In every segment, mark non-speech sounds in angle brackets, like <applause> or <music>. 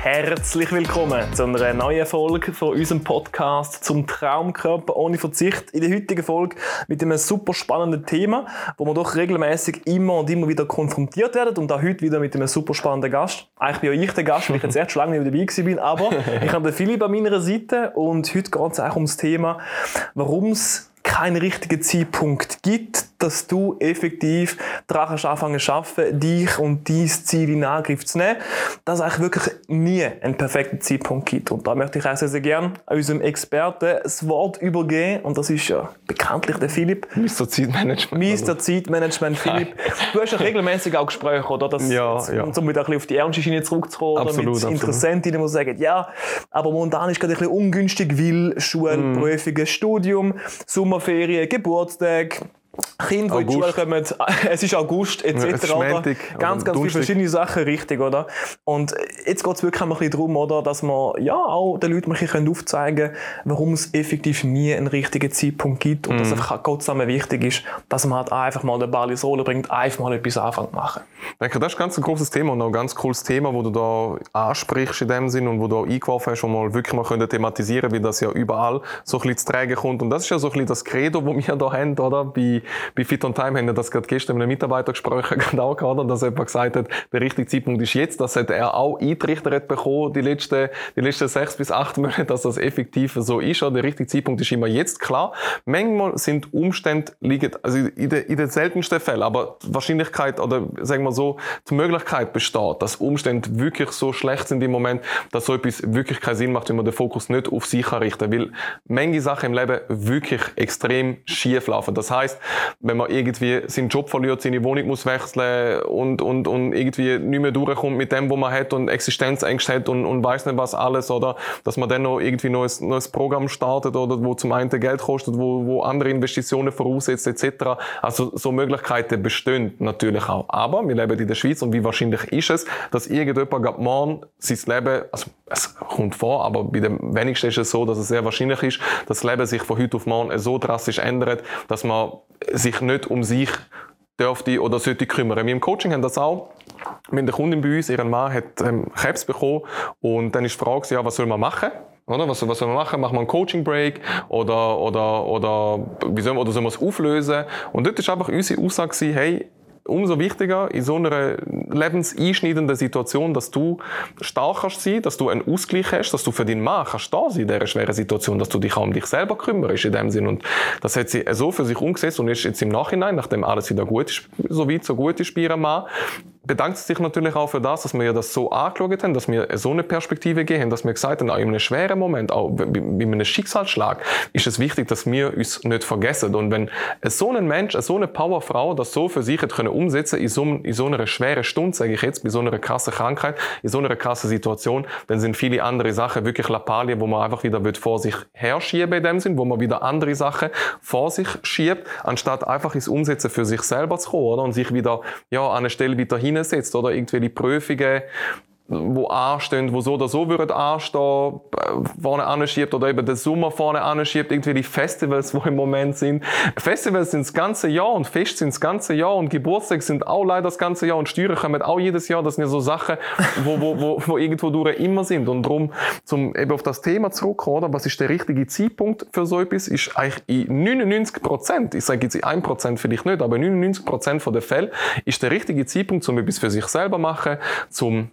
Herzlich willkommen zu einer neuen Folge von unserem Podcast zum Traumkörper ohne Verzicht. In der heutigen Folge mit einem super spannenden Thema, wo wir doch regelmäßig immer und immer wieder konfrontiert werden und auch heute wieder mit einem super spannenden Gast. Eigentlich bin auch ich der Gast, weil ich jetzt erst schon lange nicht dabei bin, aber <laughs> ich habe den Philipp an meiner Seite und heute geht es auch ums Thema, warum es keinen richtigen Zeitpunkt gibt, dass du effektiv daran anfangen zu arbeiten, dich und dein Ziel in Angriff zu nehmen, dass es eigentlich wirklich nie einen perfekten Zeitpunkt gibt. Und da möchte ich auch sehr, sehr gerne unserem Experten das Wort übergeben. Und das ist ja bekanntlich der Philipp. Mr. Zeitmanagement. Mr. Zeitmanagement, Philipp. Du hast ja regelmäßig auch Gespräche, oder? Das, ja, ja. Um wieder ein bisschen auf die ernste Schiene zurückzukommen. Absolut, oder mit Interessentinnen, die sagen, ja, aber momentan ist gerade ein bisschen ungünstig, weil Schule, mm. Prüfungen, Studium, Sommerferien, Geburtstag, Kinder, die in die Schule kommen, <laughs> es ist August etc. Ja, ganz, ganz viele verschiedene Sachen, richtig, oder? Und jetzt geht es wirklich ein bisschen darum, oder, dass man ja auch den Leuten ein bisschen aufzeigen können, warum es effektiv nie einen richtigen Zeitpunkt gibt und mm. dass einfach Gott zusammen wichtig ist, dass man halt einfach mal den Ball ins Rollen bringt, einfach mal etwas anfangen zu machen. Ich denke, das ist ganz ein großes Thema und auch ein ganz cooles Thema, wo du da ansprichst in dem Sinn und wo du auch eingeworfen hast, wo wir wirklich mal können thematisieren können, weil das ja überall so ein bisschen zu tragen kommt. Und das ist ja so ein bisschen das Credo, das wir da haben, oder? Bei bei Fit on Time haben wir das gerade gestern mit einem Mitarbeiter gesprochen, <laughs> genau gerade, dass jemand gesagt hat, der richtige Zeitpunkt ist jetzt. Das hat er auch eintrichtert bekommen, die letzten, die letzten sechs bis acht Monate, dass das effektiv so ist. Der richtige Zeitpunkt ist immer jetzt, klar. Manchmal sind Umstände liegen, also in den, in den seltensten Fällen, aber die Wahrscheinlichkeit oder sagen wir so, die Möglichkeit besteht, dass Umstände wirklich so schlecht sind im Moment, dass so etwas wirklich keinen Sinn macht, wenn man den Fokus nicht auf sich richten Weil manche Sachen im Leben wirklich extrem schief laufen. Das heißt, wenn man irgendwie seinen Job verliert, seine Wohnung muss wechseln und, und, und irgendwie nicht mehr durchkommt mit dem, was man hat und Existenzängste hat und, und weiß nicht was alles oder dass man dann noch irgendwie neues, neues Programm startet oder wo zum einen Geld kostet, wo, wo andere Investitionen voraussetzt etc. Also so Möglichkeiten bestehen natürlich auch. Aber wir leben in der Schweiz und wie wahrscheinlich ist es, dass irgendjemand morgen sein Leben, also es kommt vor, aber bei dem wenigsten ist es so, dass es sehr wahrscheinlich ist, dass das Leben sich von heute auf morgen so drastisch ändert, dass man sich nicht um sich dürfte oder sollte kümmern. Wir im Coaching haben das auch. Haben eine Kundin bei uns, ihren Mann hat ähm, Krebs bekommen und dann ist die Frage, ja, was soll man machen? Oder? Was, was soll man machen? Machen wir einen Coaching Break? Oder, oder, oder, wie soll, oder soll man es auflösen? Und dort ist einfach unsere Aussage, hey, umso wichtiger in so einer lebenseinschneidenden Situation, dass du stark kannst sein, dass du einen Ausgleich hast, dass du für deinen Mann kannst da sein in dieser schweren Situation, dass du dich auch um dich selber kümmerst in dem Sinn. Und das hat sie so für sich umgesetzt und ist jetzt im Nachhinein, nachdem alles wieder gut ist, so weit, so gut ist bei ihrem Mann, bedankt sich natürlich auch für das, dass wir das so angeschaut haben, dass wir so eine Perspektive gehen, dass wir gesagt haben, auch in einem schweren Moment, auch bei, einem Schicksalsschlag, ist es wichtig, dass wir uns nicht vergessen. Und wenn so ein Mensch, so eine Powerfrau das so für sich können umsetzen in so, in so einer schweren Stunde, sage ich jetzt, bei so einer krassen Krankheit, in so einer krassen Situation, dann sind viele andere Sachen wirklich Lappalien, wo man einfach wieder vor sich herschieben in dem Sinn, wo man wieder andere Sachen vor sich schiebt, anstatt einfach ins Umsetzen für sich selber zu kommen, oder? Und sich wieder, ja, an eine Stelle wieder hin hinsetzt oder? Irgendwelche Prüfungen wo anstehen, wo so oder so würden anstehen, äh, vorne anschiebt oder eben den Sommer vorne anschiebt, irgendwie die Festivals, wo im Moment sind. Festivals sind das ganze Jahr und Fest sind das ganze Jahr und Geburtstag sind auch leider das ganze Jahr und Steuern kommen auch jedes Jahr. Das sind ja so Sachen, wo, wo, wo, wo irgendwo durch immer sind. Und darum, zum eben auf das Thema zurückkommen, oder? was ist der richtige Zeitpunkt für so etwas, ist eigentlich in 99 Prozent, ich sage jetzt in 1 Prozent vielleicht nicht, aber 99 Prozent der Fälle ist der richtige Zeitpunkt, um etwas für sich selber machen, zum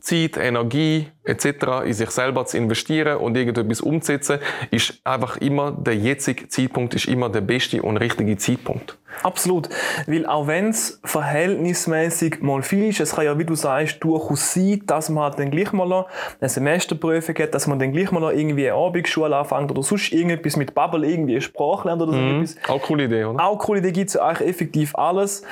Zeit, Energie etc. in sich selber zu investieren und irgendetwas umzusetzen, ist einfach immer der jetzige Zeitpunkt ist immer der beste und richtige Zeitpunkt. Absolut. Weil auch wenn es verhältnismäßig mal viel ist, es kann ja, wie du sagst, durchaus sein, dass man halt dann gleich mal eine Semesterprüfung hat, dass man dann gleich mal irgendwie eine Abendschule anfängt oder sonst irgendetwas mit Bubble, irgendwie eine Sprache lernt oder so mhm. etwas. Auch coole Idee, oder? Auch coole Idee gibt es eigentlich effektiv alles.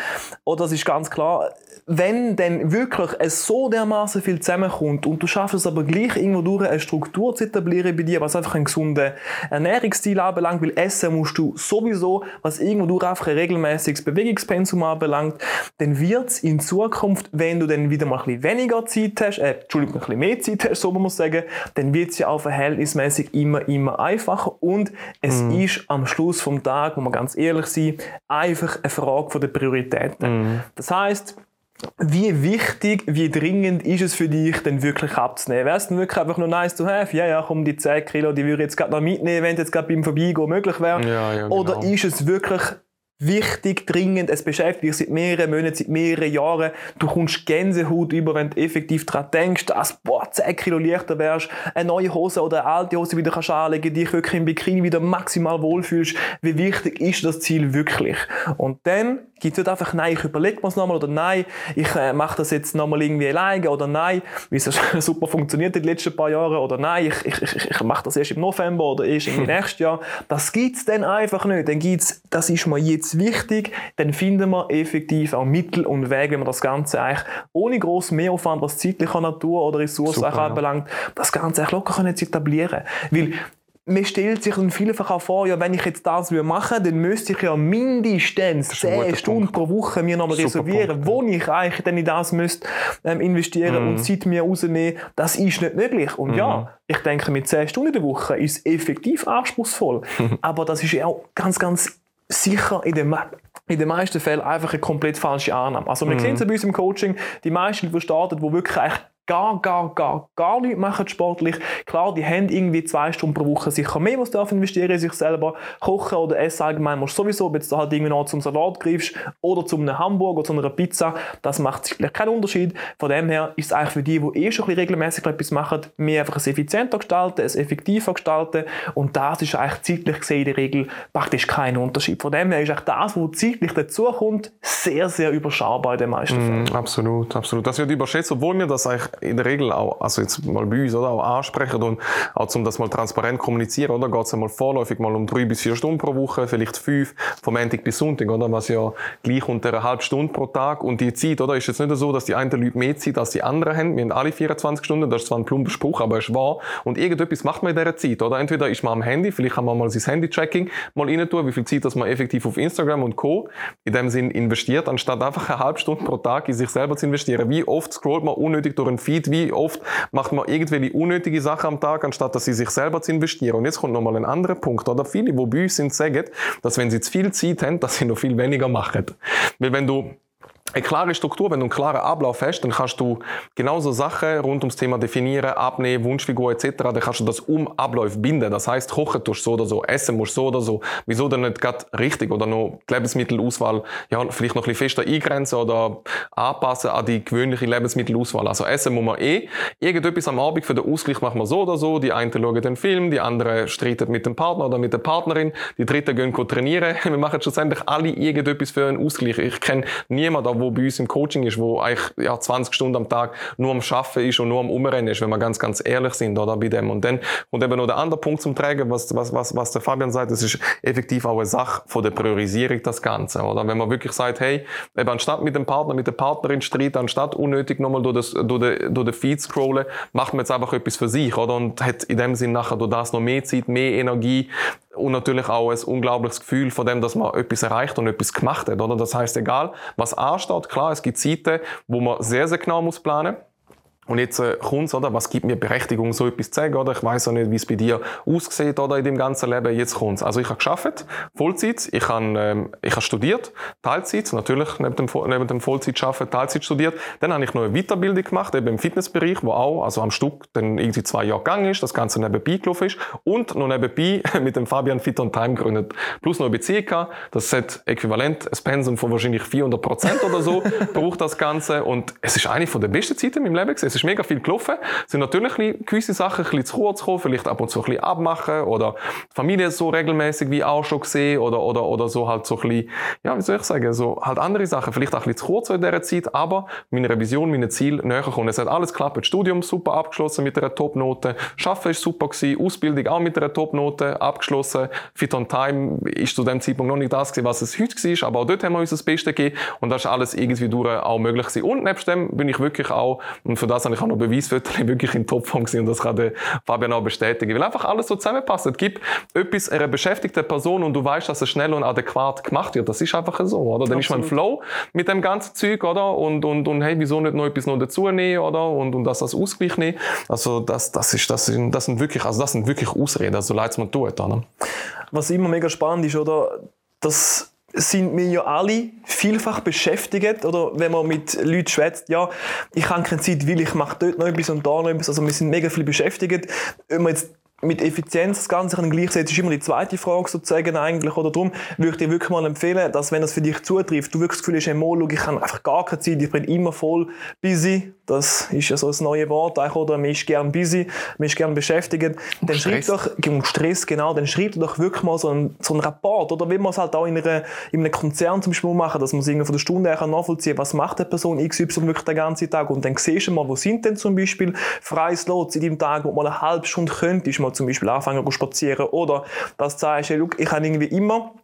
Oder das ist ganz klar, wenn dann wirklich es so dermaßen viel zusammenkommt und du schaffst es aber gleich irgendwo durch eine Struktur zu etablieren bei dir, was einfach einen gesunden Ernährungsstil anbelangt, weil essen musst du sowieso, was irgendwo durch einfach ein regelmäßiges Bewegungspensum anbelangt, dann wird es in Zukunft, wenn du dann wieder mal ein bisschen weniger Zeit hast, äh, Entschuldigung, ein bisschen mehr Zeit hast, so muss man sagen, dann wird es ja auch verhältnismäßig immer, immer einfacher und es mm. ist am Schluss vom Tag, muss man ganz ehrlich sein, einfach eine Frage der Prioritäten. Mm. Das heißt, wie wichtig, wie dringend ist es für dich, denn wirklich abzunehmen? Wäre es denn wirklich einfach nur nice to have? Ja, ja, komm, die 10 Kilo, die würde ich jetzt gerade noch mitnehmen, wenn es jetzt gerade beim Vorbeigehen möglich wäre. Ja, ja, genau. Oder ist es wirklich wichtig, dringend, es beschäftigt dich seit mehreren Monaten, seit mehreren Jahren. Du kommst Gänsehaut über, wenn du effektiv daran denkst, dass boah, 10 Kilo leichter wärst, eine neue Hose oder eine alte Hose wieder kannst anlegen, dich wirklich im Bikini wieder maximal wohlfühlst. Wie wichtig ist das Ziel wirklich? Und dann gibt es nicht einfach, nein, ich überlege mir es nochmal oder nein, ich äh, mache das jetzt nochmal irgendwie alleine oder nein, wie es <laughs> super funktioniert in den letzten paar Jahren oder nein, ich, ich, ich, ich mache das erst im November oder erst im <laughs> nächsten Jahr. Das gibt es dann einfach nicht. Dann gibt's, das ist mir jetzt wichtig, dann finden wir effektiv auch Mittel und Wege, wenn man das Ganze eigentlich ohne grossen Mehraufwand, was zeitlicher Natur oder Ressourcen Super, anbelangt, das Ganze eigentlich locker können zu etablieren. Weil man stellt sich dann vielfach auch vor, ja, wenn ich jetzt das machen würde, dann müsste ich ja mindestens 10 Stunden Punkt. pro Woche mir nochmal reservieren, Punkt, wo ich eigentlich dann in das müsste ähm, investieren mm. und Zeit mir rausnehmen. Das ist nicht möglich. Und mm. ja, mhm. ich denke, mit 10 Stunden in der Woche ist es effektiv anspruchsvoll. <laughs> Aber das ist ja auch ganz, ganz sicher in den, in den meisten Fällen einfach eine komplett falsche Annahme. Also wir mm. sehen es bei uns im Coaching, die meisten, die starten, die wirklich gar, gar, gar, gar nichts machen sportlich. Klar, die haben irgendwie zwei Stunden pro Woche sicher mehr, was dürfen investieren in sich selber. Kochen oder Essen allgemein musst du sowieso, ob jetzt du halt irgendwie noch zum Salat greifst oder zu einem Hamburger oder zu einer Pizza, das macht sicherlich keinen Unterschied. Von dem her ist es eigentlich für die, die eh schon ein bisschen regelmäßig etwas machen, mehr einfach es effizienter gestalten, es effektiver gestalten und das ist eigentlich zeitlich gesehen in der Regel praktisch kein Unterschied. Von dem her ist eigentlich das, was zeitlich dazukommt, sehr, sehr überschaubar in den meisten Fällen. Mm, absolut, absolut. Das wird überschätzt, obwohl mir das eigentlich in der Regel auch, also jetzt mal bei uns, oder, auch ansprechen und auch zum das mal transparent kommunizieren, oder, geht es einmal vorläufig mal um drei bis vier Stunden pro Woche, vielleicht fünf, vom Montag bis Sonntag, oder, was ja gleich unter einer halben Stunde pro Tag. Und die Zeit, oder, ist jetzt nicht so, dass die einen Leute mehr Zeit als die anderen haben, wir haben alle 24 Stunden, das ist zwar ein plumper Spruch, aber es ist wahr. Und irgendetwas macht man in dieser Zeit, oder, entweder ist man am Handy, vielleicht kann man mal sein Handy-Tracking mal rein tun, wie viel Zeit, dass man effektiv auf Instagram und Co. in dem Sinn investiert, anstatt einfach eine halbe Stunde pro Tag in sich selber zu investieren. Wie oft scrollt man unnötig durch einen Wie wie oft macht man irgendwelche unnötige Sachen am Tag, anstatt dass sie sich selber zu investieren. Und jetzt kommt nochmal ein anderer Punkt. Oder viele, die bei uns sind, sagen, dass wenn sie zu viel Zeit haben, <laughs> dass sie noch viel weniger machen. Weil wenn du eine klare Struktur, wenn du einen klaren Ablauf hast, dann kannst du genauso Sachen rund ums Thema definieren, abnehmen, Wunschfigur etc., dann kannst du das um Abläufe binden. Das heißt, kochen tust du so oder so, essen musst du so oder so. Wieso dann nicht gerade richtig oder noch die Lebensmittelauswahl ja, vielleicht noch ein bisschen fester eingrenzen oder anpassen an die gewöhnliche Lebensmittelauswahl. Also essen muss man eh. Irgendetwas am Abend für den Ausgleich machen wir so oder so. Die einen schauen den Film, die anderen streiten mit dem Partner oder mit der Partnerin, die dritten gehen trainieren. <laughs> Wir machen schlussendlich alle irgendetwas für einen Ausgleich. Ich kenne niemanden, wo bei uns im Coaching ist, wo eigentlich ja, 20 Stunden am Tag nur am Schaffen ist und nur am Umrennen ist, wenn wir ganz, ganz ehrlich sind oder bei dem. Und dann und eben noch der andere Punkt zum Tragen, was, was, was, was der Fabian sagt, das ist effektiv auch eine Sache von der Priorisierung, das Ganze. Oder wenn man wirklich sagt, hey, eben anstatt mit dem Partner, mit der Partnerin streiten, anstatt unnötig nochmal durch, das, durch, den, durch den Feed scrollen, macht man jetzt einfach etwas für sich, oder? Und hat in dem Sinn nachher durch das noch mehr Zeit, mehr Energie, und natürlich auch ein unglaubliches Gefühl von dem, dass man etwas erreicht und etwas gemacht hat, oder? Das heißt, egal, was ansteht, klar, es gibt Zeiten, wo man sehr, sehr genau muss planen muss. Und jetzt äh, kommt's, oder? Was gibt mir Berechtigung, so etwas zu sagen, oder? Ich weiß auch nicht, wie es bei dir aussieht, oder? In dem ganzen Leben. Jetzt kommt's. Also ich habe geschafft, Vollzeit. Ich habe, ähm, ich habe studiert, Teilzeit, natürlich neben dem, neben dem Vollzeit schaffen, Teilzeit studiert. Dann habe ich noch eine Weiterbildung gemacht, eben im Fitnessbereich, wo auch, also am Stück dann irgendwie zwei Jahre gegangen ist, das Ganze nebenbei gelaufen ist. Und noch nebenbei <laughs> mit dem Fabian Fit on Time gegründet. Plus noch eine Beziehung gehabt. Das hat äquivalent ein Pensum von wahrscheinlich 400 Prozent oder so, <laughs> braucht das Ganze. Und es ist eine von der besten Zeiten in meinem Leben gewesen es ist mega viel gelaufen. Es sind natürlich gewisse Sachen ein bisschen zu kurz gekommen, vielleicht ab und zu ein bisschen abmachen oder die Familie so regelmäßig wie auch schon gesehen oder, oder, oder so halt so ein bisschen, ja, wie soll ich sagen, so halt andere Sachen, vielleicht auch ein bisschen zu kurz in dieser Zeit, aber meiner Vision, meinem Ziel näher kommen. Es hat alles geklappt. Das Studium super abgeschlossen mit einer Topnote. Schaffen ist super gewesen. Ausbildung auch mit einer Topnote abgeschlossen. Fit on Time ist zu dem Zeitpunkt noch nicht das gewesen, was es heute war, aber auch dort haben wir uns das Beste gegeben und das ist alles irgendwie durch auch möglich gewesen. Und nebst dem bin ich wirklich auch, und für das habe ich auch noch Beweisfotos, <laughs> wirklich in Topform gewesen und das kann der Fabian auch bestätigen, weil einfach alles so zusammenpasst. Es gibt etwas einer beschäftigten Person und du weißt, dass es schnell und adäquat gemacht wird. Das ist einfach so, oder? Dann Absolut. ist man Flow mit dem ganzen Zeug, oder? Und, und, und hey, wieso nicht noch etwas noch dazu nehmen, oder? Und, und das als Ausgleich nehmen. Also, das, das ist, das sind, das sind wirklich, also das sind wirklich Ausreden, also leid es man tut, oder? Was immer mega spannend ist, oder? Das sind wir ja alle vielfach beschäftigt, oder wenn man mit Leuten schwätzt, ja, ich habe keine Zeit, weil ich mache dort noch etwas und da noch etwas, also wir sind mega viel beschäftigt. Wenn man jetzt mit Effizienz das Ganze gleichsetzen, ist immer die zweite Frage sozusagen eigentlich, oder? Darum würde ich dir wirklich mal empfehlen, dass wenn das für dich zutrifft, du wirklich das Gefühl hast, hey, mal, ich habe einfach gar keine Zeit, ich bin immer voll busy, das ist ja so ein neues Wort, oder? Man ist gerne busy, man ist gerne beschäftigt, dann schreib doch, und Stress, genau, dann schreib doch wirklich mal so einen, so einen Rapport, oder? Wie man es halt auch in, einer, in einem Konzern zum Beispiel machen, dass man es von der Stunde her nachvollziehen kann, was macht die Person XY wirklich den ganzen Tag, und dann siehst du mal, wo sind denn zum Beispiel freie Slots in deinem Tag, wo du mal eine halbe Stunde könntest, mal zum Beispiel anfangen zu spazieren, oder dass du sagst, ich habe irgendwie immer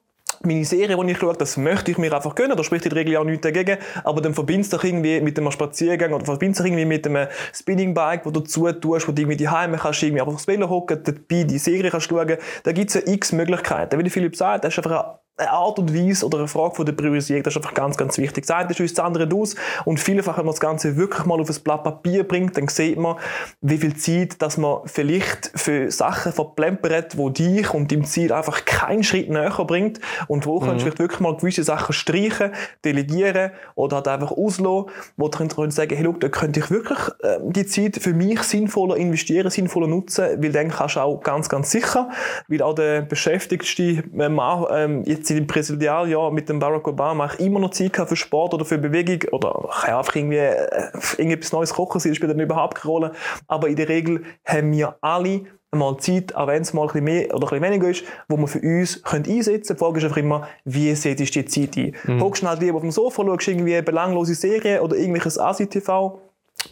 meine Serie, die ich schaue, das möchte ich mir einfach gönnen, da spricht die Regel auch nichts dagegen, aber dann verbindest du dich irgendwie mit einem Spaziergang oder verbindest dich irgendwie mit einem Spinningbike, wo du dazu tust, wo du irgendwie die kannst, irgendwie einfach aufs Velo hocken, dabei die Serie kannst schauen, da gibt es ja x Möglichkeiten. Wie Philipp sagt, das ist einfach eine Art und Weise oder eine Frage von der Priorisierung, das ist einfach ganz, ganz wichtig. Das eine ist uns das andere aus und vielfach, wenn man das Ganze wirklich mal auf ein Blatt Papier bringt, dann sieht man, wie viel Zeit, dass man vielleicht für Sachen verplempert, wo dich und deinem Ziel einfach keinen Schritt näher bringt und wo mhm. kannst du vielleicht wirklich mal gewisse Sachen streichen, delegieren oder halt einfach auslassen, wo du könnt sagen, hey, look, da könnte ich wirklich äh, die Zeit für mich sinnvoller investieren, sinnvoller nutzen, weil dann kannst du auch ganz, ganz sicher, weil auch der beschäftigste Mann ähm, jetzt seit dem Präsidialjahr mit dem Barack Obama ich immer noch Zeit für Sport oder für Bewegung oder kann einfach irgendwie äh, irgendetwas Neues kochen, das spielt dann überhaupt keine Rolle. Aber in der Regel haben wir alle mal Zeit, auch wenn es mal ein bisschen mehr oder ein bisschen weniger ist, wo wir für uns können einsetzen können. Die Frage ist einfach immer, wie setzt du die Zeit ein? Mhm. Hockst du halt lieber auf dem Sofa, schaust irgendwie belanglose Serien oder irgendwelches ASI-TV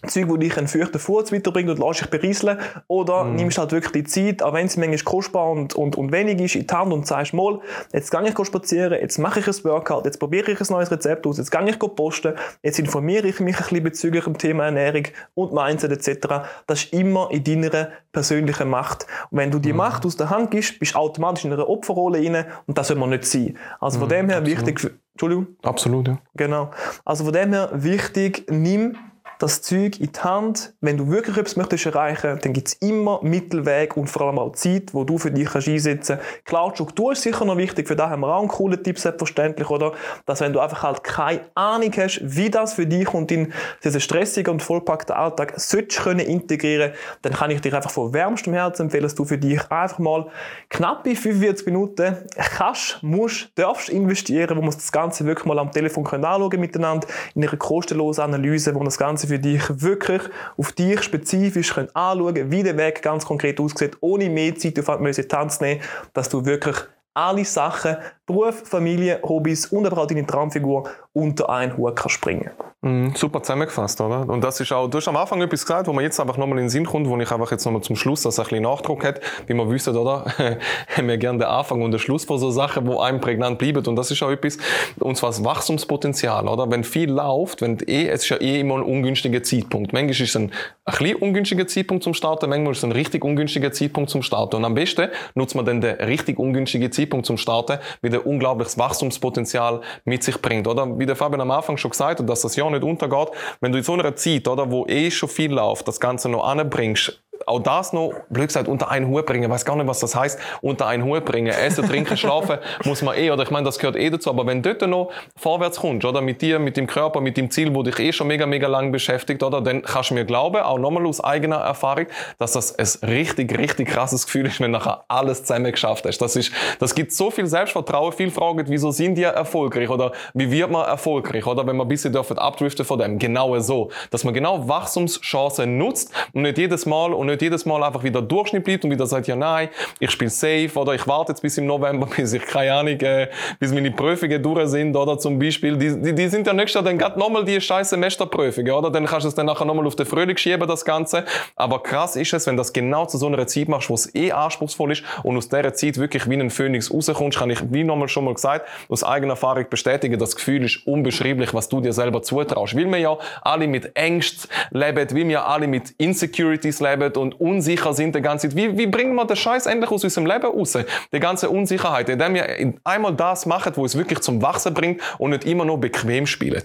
Zeug, die dich einen feuchten Fuß weiterbringt und lässt dich berieseln. Oder mm. nimmst halt wirklich die Zeit, auch wenn es manchmal kostbar und, und, und wenig ist, in die Hand und sagst mal, jetzt gehe ich spazieren, jetzt mache ich ein Workout, jetzt probiere ich ein neues Rezept aus, jetzt gehe ich posten, jetzt informiere ich mich ein bisschen bezüglich dem Thema Ernährung und Mindset etc. Das ist immer in deiner persönlichen Macht. Und wenn du die mm. Macht aus der Hand gibst, bist du automatisch in einer Opferrolle rein und das soll man nicht sein. Also von mm, dem her absolut. wichtig, Entschuldigung? Absolut, ja. Genau. Also von dem her wichtig, nimm das Zeug in die Hand. Wenn du wirklich etwas möchtest erreichen, dann gibt es immer Mittelweg und vor allem auch Zeit, wo du für dich kannst einsetzen kannst. Klar, die Struktur ist sicher noch wichtig, für da haben wir auch einen coolen Tipp, selbstverständlich, oder? Dass wenn du einfach halt keine Ahnung hast, wie das für dich und in diesen stressigen und vollpackten Alltag sollst können integrieren, dann kann ich dir einfach von wärmstem Herzen empfehlen, dass du für dich einfach mal knappe 45 Minuten kannst, musst, darfst investieren, wo wir das Ganze wirklich mal am Telefon anschauen miteinander, in einer kostenlosen Analyse, wo wir das Ganze für dich wirklich auf dich spezifisch können anschauen können, wie der Weg ganz konkret aussieht, ohne mehr Zeit auf die Tanz nehmen, dass du wirklich alle Sachen, Beruf, Familie, Hobbys und aber auch deine Traumfigur unter einen Hut kannst bringen mm, Super zusammengefasst, oder? Und das ist auch, du hast am Anfang etwas gesagt, wo man jetzt einfach nochmal in den Sinn kommt, wo ich einfach jetzt nochmal zum Schluss das ein bisschen Nachdruck hat, wie man wüsste, oder? <laughs> haben wir gerne den Anfang und den Schluss von so Sachen, wo einem prägnant bleiben. Und das ist auch etwas, und zwar das Wachstumspotenzial, oder? Wenn viel läuft, wenn eh, es ist ja eh immer ein ungünstiger Zeitpunkt. Manchmal ist es ein, ein bisschen ungünstiger Zeitpunkt zum Starten, manchmal ist es ein richtig ungünstiger Zeitpunkt zum Starten. Und am besten nutzt man dann den richtig ungünstigen Zeitpunkt zum Starten, wie der unglaubliches Wachstumspotenzial mit sich bringt, oder? Wie der Fabian am Anfang schon gesagt hat, dass das Jahr nicht untergeht, wenn du in so einer Zeit, oder, wo eh schon viel läuft, das Ganze noch anbringst, auch das noch, blöd gesagt, unter einen Hut bringen. Ich weiß gar nicht, was das heißt, unter einen Hut bringen. Essen, trinken, <laughs> schlafen muss man eh, oder ich meine, das gehört eh dazu. Aber wenn du dort noch vorwärts kommst, oder mit dir, mit dem Körper, mit dem Ziel, wo dich eh schon mega, mega lang beschäftigt, oder, dann kannst du mir glauben, auch nochmal aus eigener Erfahrung, dass das ein richtig, richtig krasses Gefühl ist, wenn du nachher alles zusammen geschafft hast. Das ist, das gibt so viel Selbstvertrauen. Viele fragen, wieso sind die erfolgreich, oder wie wird man erfolgreich, oder wenn man ein bisschen dürfen abdriften von dem. Genau so. Dass man genau Wachstumschancen nutzt und nicht jedes Mal, und nicht jedes Mal einfach wieder Durchschnitt bleibt und wieder sagt, ja nein, ich spiele safe, oder ich warte jetzt bis im November, <laughs> bis ich, keine Ahnung, äh, bis meine Prüfungen durch sind, oder zum Beispiel. Die, die, die sind ja nächstes Jahr dann gerade nochmal die scheiß Semesterprüfungen, oder? Dann kannst du es dann nachher nochmal auf den Frühling schieben, das Ganze. Aber krass ist es, wenn das genau zu so einer Zeit machst, wo es eh anspruchsvoll ist und aus dieser Zeit wirklich wie ein Phönix rauskommst, kann ich, wie nochmal schon mal gesagt, aus eigener Erfahrung bestätigen, das Gefühl ist unbeschreiblich, was du dir selber zutraust. Weil wir ja alle mit Ängsten leben, weil wir alle mit Insecurities leben und unsicher sind die ganze Zeit. Wie, wie bringen wir den Scheiß endlich aus unserem Leben raus? Die ganze Unsicherheit, indem wir einmal das machen, wo es wirklich zum Wachsen bringt und nicht immer nur bequem spielen.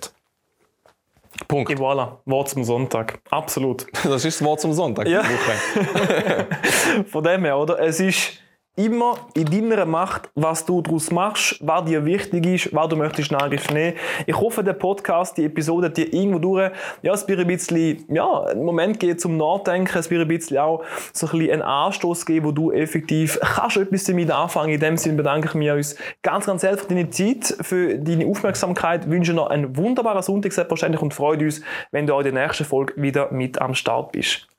Punkt. Et voilà, Wort zum Sonntag. Absolut. Das ist das Wort zum Sonntag. Ja. <laughs> Von dem her, oder? Es ist immer in deiner Macht, was du daraus machst, was dir wichtig ist, was du möchtest in Angriff nehmen. Ich hoffe, der Podcast, die Episode dir irgendwo durch, ja, es wird ein bisschen, ja, einen Moment geben zum Nachdenken, es wird ein bisschen auch so ein bisschen einen Anstoß geben, wo du effektiv kannst etwas damit anfangen. In dem Sinne bedanke ich mich uns ganz, ganz herzlich für deine Zeit, für deine Aufmerksamkeit, wünsche noch einen wunderbaren Sonntag selbstverständlich und freue uns, wenn du auch in der nächsten Folge wieder mit am Start bist.